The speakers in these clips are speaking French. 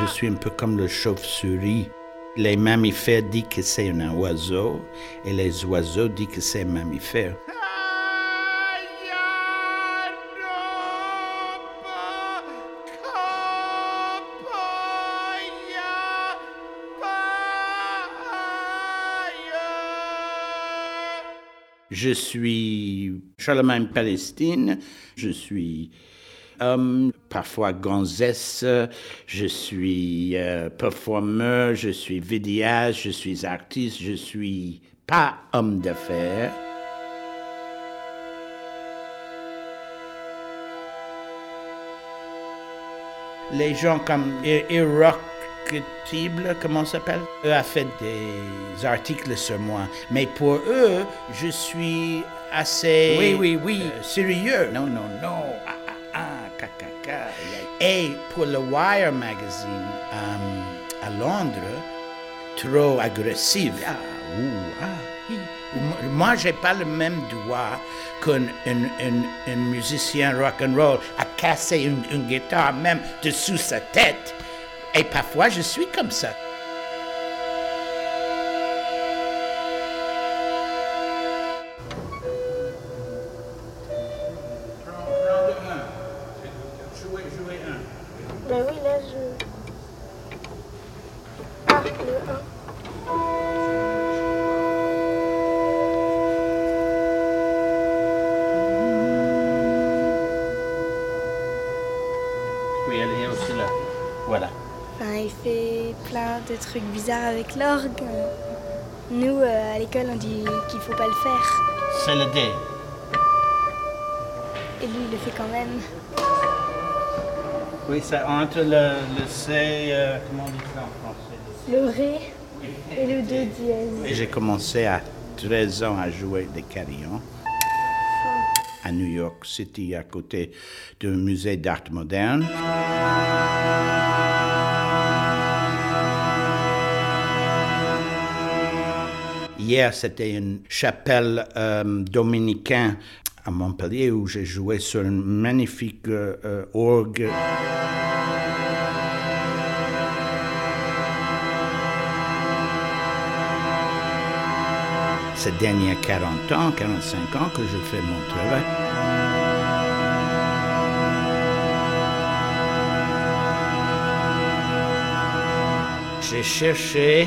je suis un peu comme le chauve-souris. Les mammifères disent que c'est un oiseau et les oiseaux disent que c'est un mammifère. Je suis Charlemagne Palestine, je suis homme, parfois gonzesse, je suis euh, performeur, je suis vidéaste, je suis artiste, je suis pas homme d'affaires. Les gens comme Iraq comment ça s'appelle? Eux a fait des articles sur moi. Mais pour eux, je suis assez. Oui, oui, oui. Euh, sérieux. Non, non, non. Et pour le Wire magazine euh, à Londres, trop agressif. Ah, ouh, ah. Moi, j'ai pas le même doigt qu'un un, musicien rock and roll à casser une, une guitare même dessous sa tête. Et parfois, je suis comme ça. Ben oui, là, je... Ah, le 1. Oui, elle est aussi là. Voilà. Enfin, il fait plein de trucs bizarres avec l'orgue. Nous, euh, à l'école, on dit qu'il faut pas le faire. C'est le D. Et lui, il le fait quand même. Oui, c'est entre le, le C, euh, comment on dit ça en français? Le Ré et le Do dièse. J'ai commencé à 13 ans à jouer des carillons à New York City, à côté du musée d'art moderne. Hier, c'était une chapelle euh, dominicaine à Montpellier où j'ai joué sur une magnifique euh, orgue. Ces derniers 40 ans, 45 ans que je fais mon travail. J'ai cherché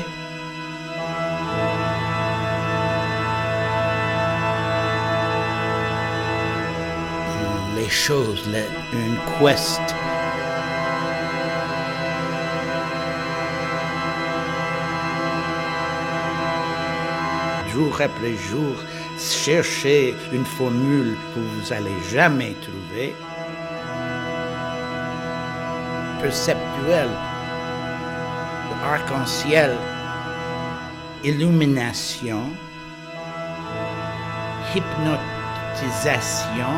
les choses, une quest. Jour après jour, chercher une formule que vous allez jamais trouver. Perceptuelle, arc-en-ciel, illumination, hypnotisation,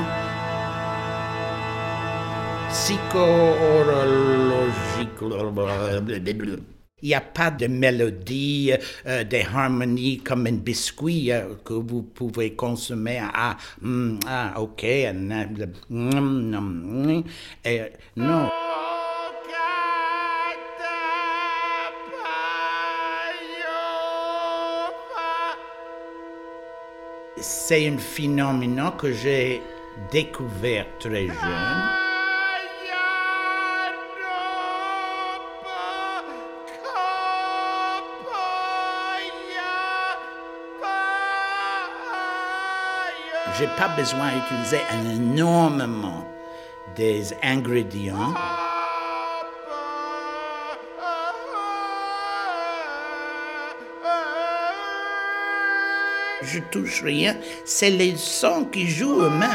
psycho-horologique. Il n'y a pas de mélodie, euh, des harmonies comme un biscuit euh, que vous pouvez consommer. Ah, hum, ah ok. hum, hum. Et, non. C'est un phénomène que j'ai découvert très jeune. J'ai pas besoin d'utiliser énormément des ingrédients. Je touche rien, c'est les sons qui jouent eux-mêmes.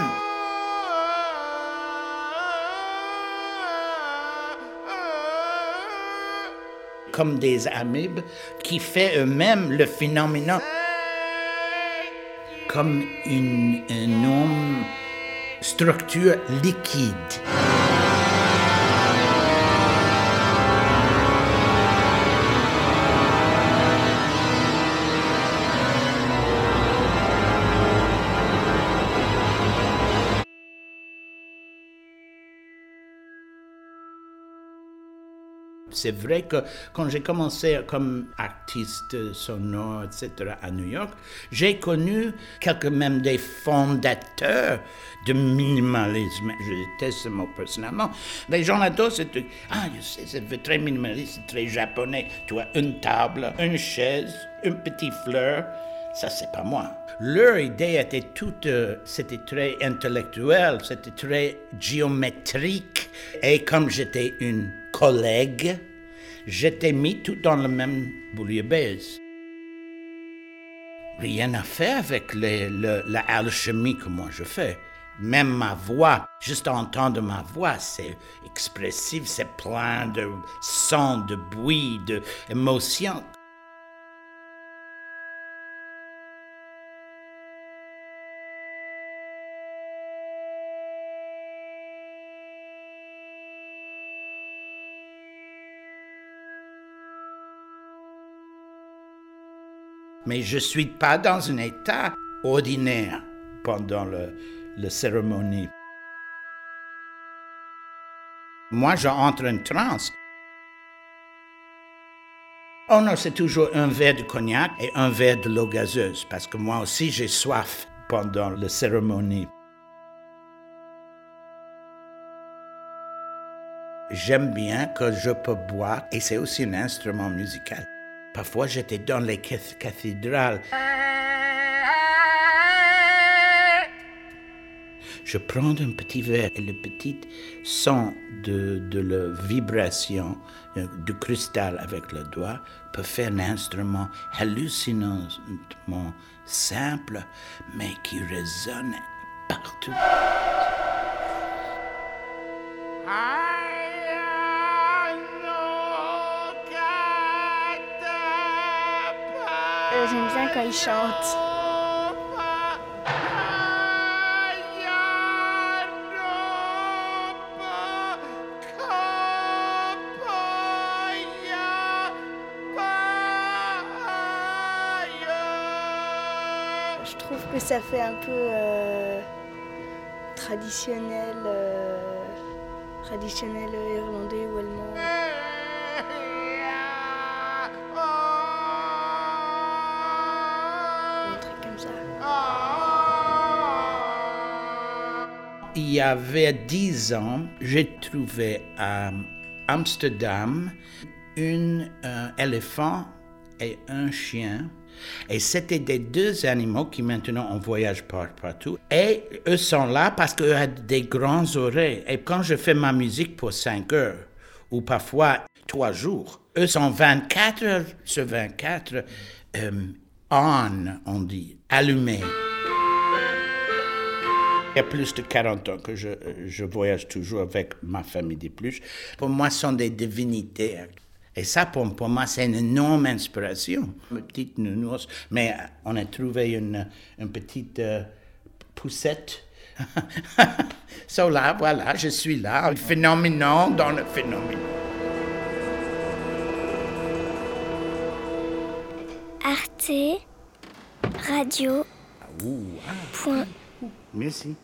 Comme des amibes qui fait eux-mêmes le phénomène comme une énorme structure liquide. C'est vrai que quand j'ai commencé comme artiste sonore, etc., à New York, j'ai connu quelques même des fondateurs de minimalisme. Je déteste ce mot personnellement. Les gens adorent ce truc. Ah, je sais, c'est très minimaliste, très japonais. Tu as une table, une chaise, une petite fleur. Ça, c'est pas moi. Leur idée était toute, euh, c'était très intellectuel, c'était très géométrique. Et comme j'étais une collègue, j'étais mis tout dans le même bouillabaisse. Rien à faire avec les, la alchimie que moi je fais. Même ma voix, juste entendre ma voix, c'est expressif, c'est plein de sons, de bruit, d'émotions. Mais je ne suis pas dans un état ordinaire pendant la cérémonie. Moi, j'entre en transe. Oh non, c'est toujours un verre de cognac et un verre de l'eau gazeuse, parce que moi aussi j'ai soif pendant la cérémonie. J'aime bien que je peux boire et c'est aussi un instrument musical. Parfois, j'étais dans les cathédrales. Je prends un petit verre et le petit son de, de la vibration euh, du cristal avec le doigt peut faire un instrument hallucinamment simple, mais qui résonne partout. J'aime bien quand il chante. Je trouve que ça fait un peu euh, traditionnel, euh, traditionnel irlandais ou allemand. Il y avait dix ans, j'ai trouvé à Amsterdam un euh, éléphant et un chien. Et c'était des deux animaux qui maintenant on voyage partout. Et eux sont là parce qu'ils ont des grands oreilles. Et quand je fais ma musique pour cinq heures, ou parfois trois jours, eux sont 24 heures sur 24 euh, on, on dit, allumés. Il y a plus de 40 ans que je, je voyage toujours avec ma famille des plus. Pour moi, ce sont des divinités. Et ça, pour, pour moi, c'est une énorme inspiration. Une petite nounours, mais on a trouvé une, une petite euh, poussette. so là, voilà, je suis là, un phénomène dans le phénomène. Radio. Ah, ouh, ah. Point Merci.